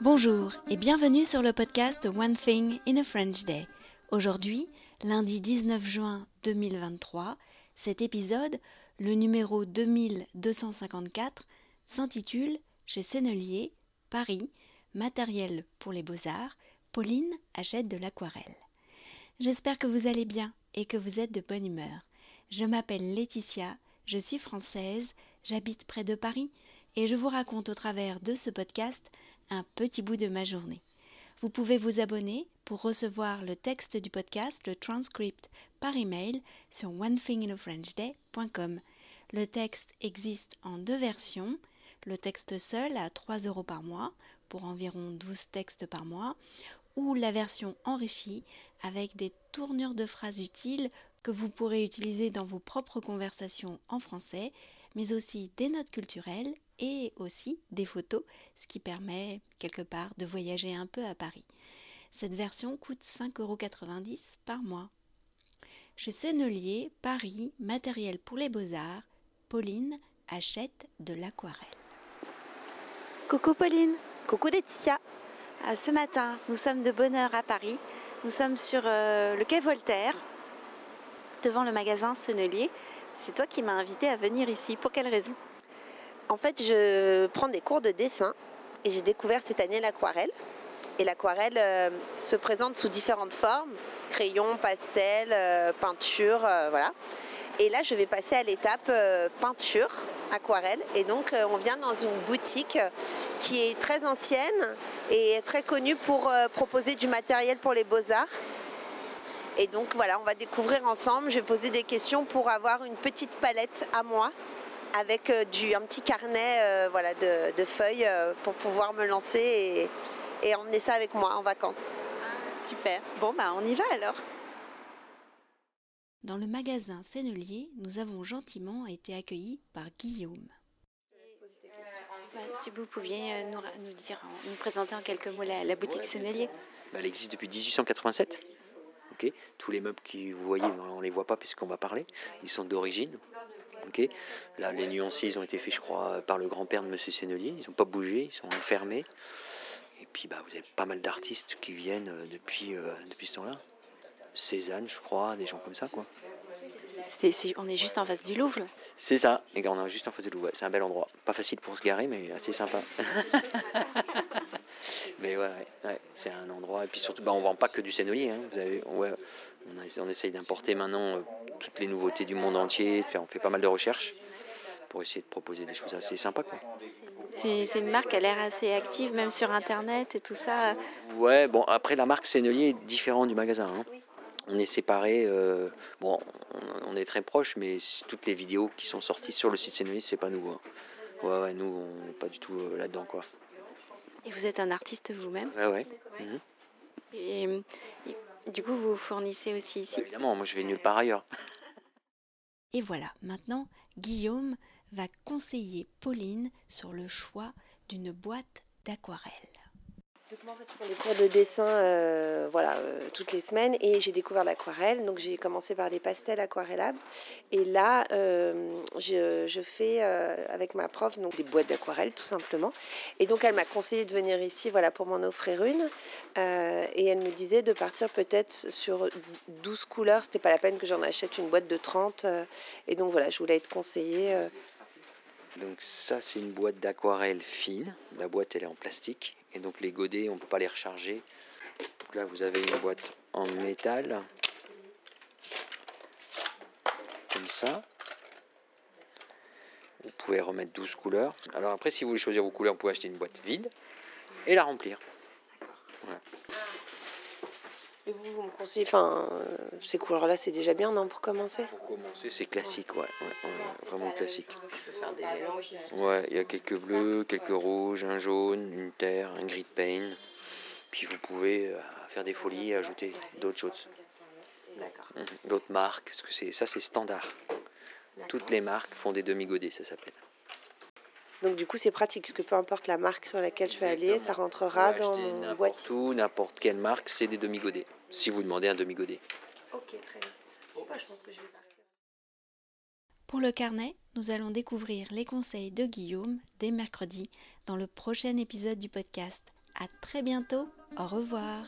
Bonjour et bienvenue sur le podcast One Thing in a French Day. Aujourd'hui, lundi 19 juin 2023, cet épisode, le numéro 2254, s'intitule Chez Sennelier, Paris, matériel pour les beaux-arts, Pauline achète de l'aquarelle. J'espère que vous allez bien et que vous êtes de bonne humeur. Je m'appelle Laetitia, je suis française, j'habite près de Paris et je vous raconte au travers de ce podcast un petit bout de ma journée. Vous pouvez vous abonner pour recevoir le texte du podcast, le transcript par email sur onethinginafrenchday.com. Le texte existe en deux versions. Le texte seul à 3 euros par mois pour environ 12 textes par mois ou la version enrichie avec des tournures de phrases utiles que vous pourrez utiliser dans vos propres conversations en français, mais aussi des notes culturelles et aussi des photos, ce qui permet quelque part de voyager un peu à Paris. Cette version coûte 5,90€ par mois. Chez Sennelier, Paris, matériel pour les beaux-arts, Pauline achète de l'aquarelle. Coucou Pauline Coucou Laetitia euh, Ce matin, nous sommes de bonne heure à Paris. Nous sommes sur euh, le quai Voltaire, devant le magasin Sennelier. C'est toi qui m'as invité à venir ici. Pour quelle raison? En fait, je prends des cours de dessin et j'ai découvert cette année l'aquarelle. Et l'aquarelle euh, se présente sous différentes formes crayon, pastel, euh, peinture, euh, voilà. Et là, je vais passer à l'étape peinture, aquarelle. Et donc, on vient dans une boutique qui est très ancienne et très connue pour proposer du matériel pour les beaux-arts. Et donc voilà, on va découvrir ensemble. Je vais poser des questions pour avoir une petite palette à moi avec du, un petit carnet voilà, de, feuilles pour pouvoir me lancer et, emmener ça avec moi en vacances. super. Bon, bah on y va alors. Dans le magasin Sennelier, nous avons gentiment été accueillis par Guillaume. si vous pouviez nous, nous, dire, nous présenter en quelques mots la, boutique Sennelier. Bah, elle existe depuis 1887. Tous les meubles que vous voyez, on ne les voit pas puisqu'on va parler. Ils sont d'origine. Là, les nuanciers, ils ont été faits, je crois, par le grand-père de M. Sennelier. Ils n'ont pas bougé, ils sont enfermés. Et puis, bah, vous avez pas mal d'artistes qui viennent euh, depuis, euh, depuis ce temps-là. Cézanne, je crois, des gens comme ça, quoi. on est juste en face du Louvre. C'est ça, et on est juste en face du Louvre. C'est un bel endroit. Pas facile pour se garer, mais assez sympa. mais ouais, ouais, c'est un endroit. Et puis surtout, bah, on vend pas que du Sennelier. Hein. Vous avez, ouais, on, on, essaye d'importer maintenant euh, toutes les nouveautés du monde entier. on fait pas mal de recherches pour essayer de proposer des choses assez sympas. C'est une marque qui a l'air assez active, même sur Internet et tout ça. Ouais, bon, après, la marque Sennelier est différente du magasin. Hein. On est séparés, euh, bon, on, est très proches, mais toutes les vidéos qui sont sorties sur le site Sennelier, c'est pas nous. Hein. Ouais, ouais, nous, on n'est pas du tout euh, là-dedans, quoi. Et vous êtes un artiste vous-même Ouais, ouais. Mhm. Et, du coup, vous fournissez aussi ici Évidemment, moi je vais nulle part ailleurs. Et voilà, maintenant, Guillaume va conseiller Pauline sur le choix d'une boîte d'aquarelle. Donc moi en fait je prends des cours de dessin euh, voilà, euh, toutes les semaines et j'ai découvert l'aquarelle. Donc j'ai commencé par les pastels aquarellables et là euh, je, je, fais avec ma prof donc, des boîtes d'aquarelle tout simplement. Et donc elle m'a conseillé de venir ici voilà, pour m'en offrir une et elle me disait de partir peut-être sur 12 couleurs. C'était pas la peine que j'en achète une boîte de 30 et donc voilà je voulais être conseillée. Donc ça c'est une boîte d'aquarelle fine. La boîte elle est en plastique et donc les godets, on ne peut pas les recharger. Donc là, vous avez une boîte en métal. Comme ça. Vous pouvez remettre 12 couleurs. Alors après, si vous voulez choisir vos couleurs, vous pouvez acheter une boîte vide et la remplir. Et vous, vous me conseillez, enfin, ces couleurs-là, c'est déjà bien, non, pour commencer? Pour commencer, c'est classique, ouais, vraiment classique. Je peux faire des mélanges Ouais, il y a quelques bleus, quelques rouges, un jaune, une terre, un gris de pain. Puis vous pouvez euh, faire des folies et ajouter d'autres choses. D'accord. Mhm. D'autres marques, parce que c'est ça, c'est standard. Toutes les marques font des demi-godets, ça s'appelle. Donc du coup c'est pratique parce que peu importe la marque sur laquelle je vais aller, ça rentrera dans mon boîte. N'importe où, n'importe quelle marque, c'est des demi-godets. Si vous demandez un demi-godet. Ok, très bien. Bon, bah, je pense que je vais partir. Pour le carnet, nous allons découvrir les conseils de Guillaume dès mercredi dans le prochain épisode du podcast. À très bientôt. Au revoir.